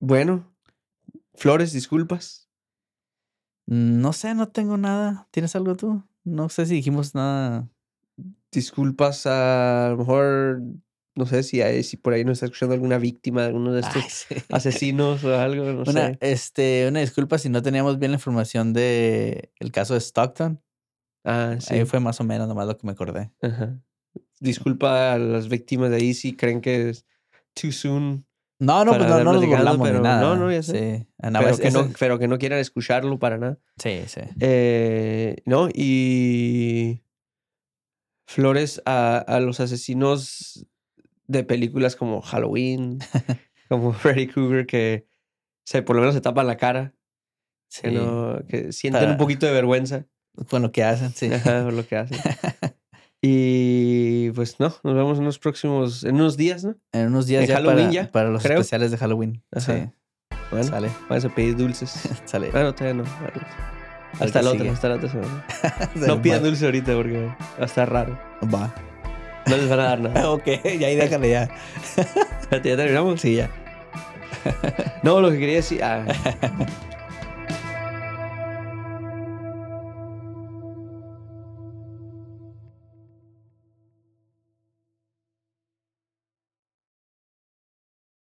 Speaker 2: bueno, Flores, disculpas.
Speaker 3: No sé, no tengo nada. ¿Tienes algo tú? No sé si dijimos nada.
Speaker 2: Disculpas a, a lo mejor no sé si, hay, si por ahí nos está escuchando alguna víctima de alguno de estos
Speaker 3: Ay, sí.
Speaker 2: asesinos o algo, no
Speaker 3: Una,
Speaker 2: sé.
Speaker 3: este, una disculpa si no teníamos bien la información de el caso de Stockton.
Speaker 2: Ah, sí.
Speaker 3: Ahí fue más o menos nomás lo que me acordé.
Speaker 2: Ajá. Disculpa a las víctimas de ahí si creen que es too soon,
Speaker 3: No, no, pues no, no nos burlamos
Speaker 2: pero
Speaker 3: ni nada.
Speaker 2: no, no, ya sé.
Speaker 3: Sí,
Speaker 2: pero,
Speaker 3: es-
Speaker 2: que no, pero que no quieran escucharlo para nada.
Speaker 3: sí, sí.
Speaker 2: Eh, no, y flores a, a los asesinos de películas como Halloween, como Freddy Krueger, que se, por lo menos se tapan la cara, que,
Speaker 3: sí.
Speaker 2: no, que sienten
Speaker 3: Para-
Speaker 2: un poquito de vergüenza
Speaker 3: Con lo que hacen, sí.
Speaker 2: ajá, por lo que hacen. Y pues no, nos vemos en los próximos, en unos días, ¿no?
Speaker 3: En unos días
Speaker 2: En
Speaker 3: ya
Speaker 2: Halloween
Speaker 3: para,
Speaker 2: ya,
Speaker 3: para los
Speaker 2: creo.
Speaker 3: especiales de Halloween.
Speaker 2: Ajá.
Speaker 3: Sí.
Speaker 2: Bueno,
Speaker 3: Sale,
Speaker 2: vamos a pedir dulces.
Speaker 3: sale.
Speaker 2: Bueno, todavía no. Hasta otra,
Speaker 3: sigue.
Speaker 2: hasta la otra semana.
Speaker 3: Se
Speaker 2: No pidan dulce ahorita porque va a estar raro.
Speaker 3: Va.
Speaker 2: No les van a dar nada.
Speaker 3: ok, ya ahí déjale ya.
Speaker 2: Espérate, ¿Ya terminamos?
Speaker 3: Sí, ya.
Speaker 2: No, lo que quería decir. ah,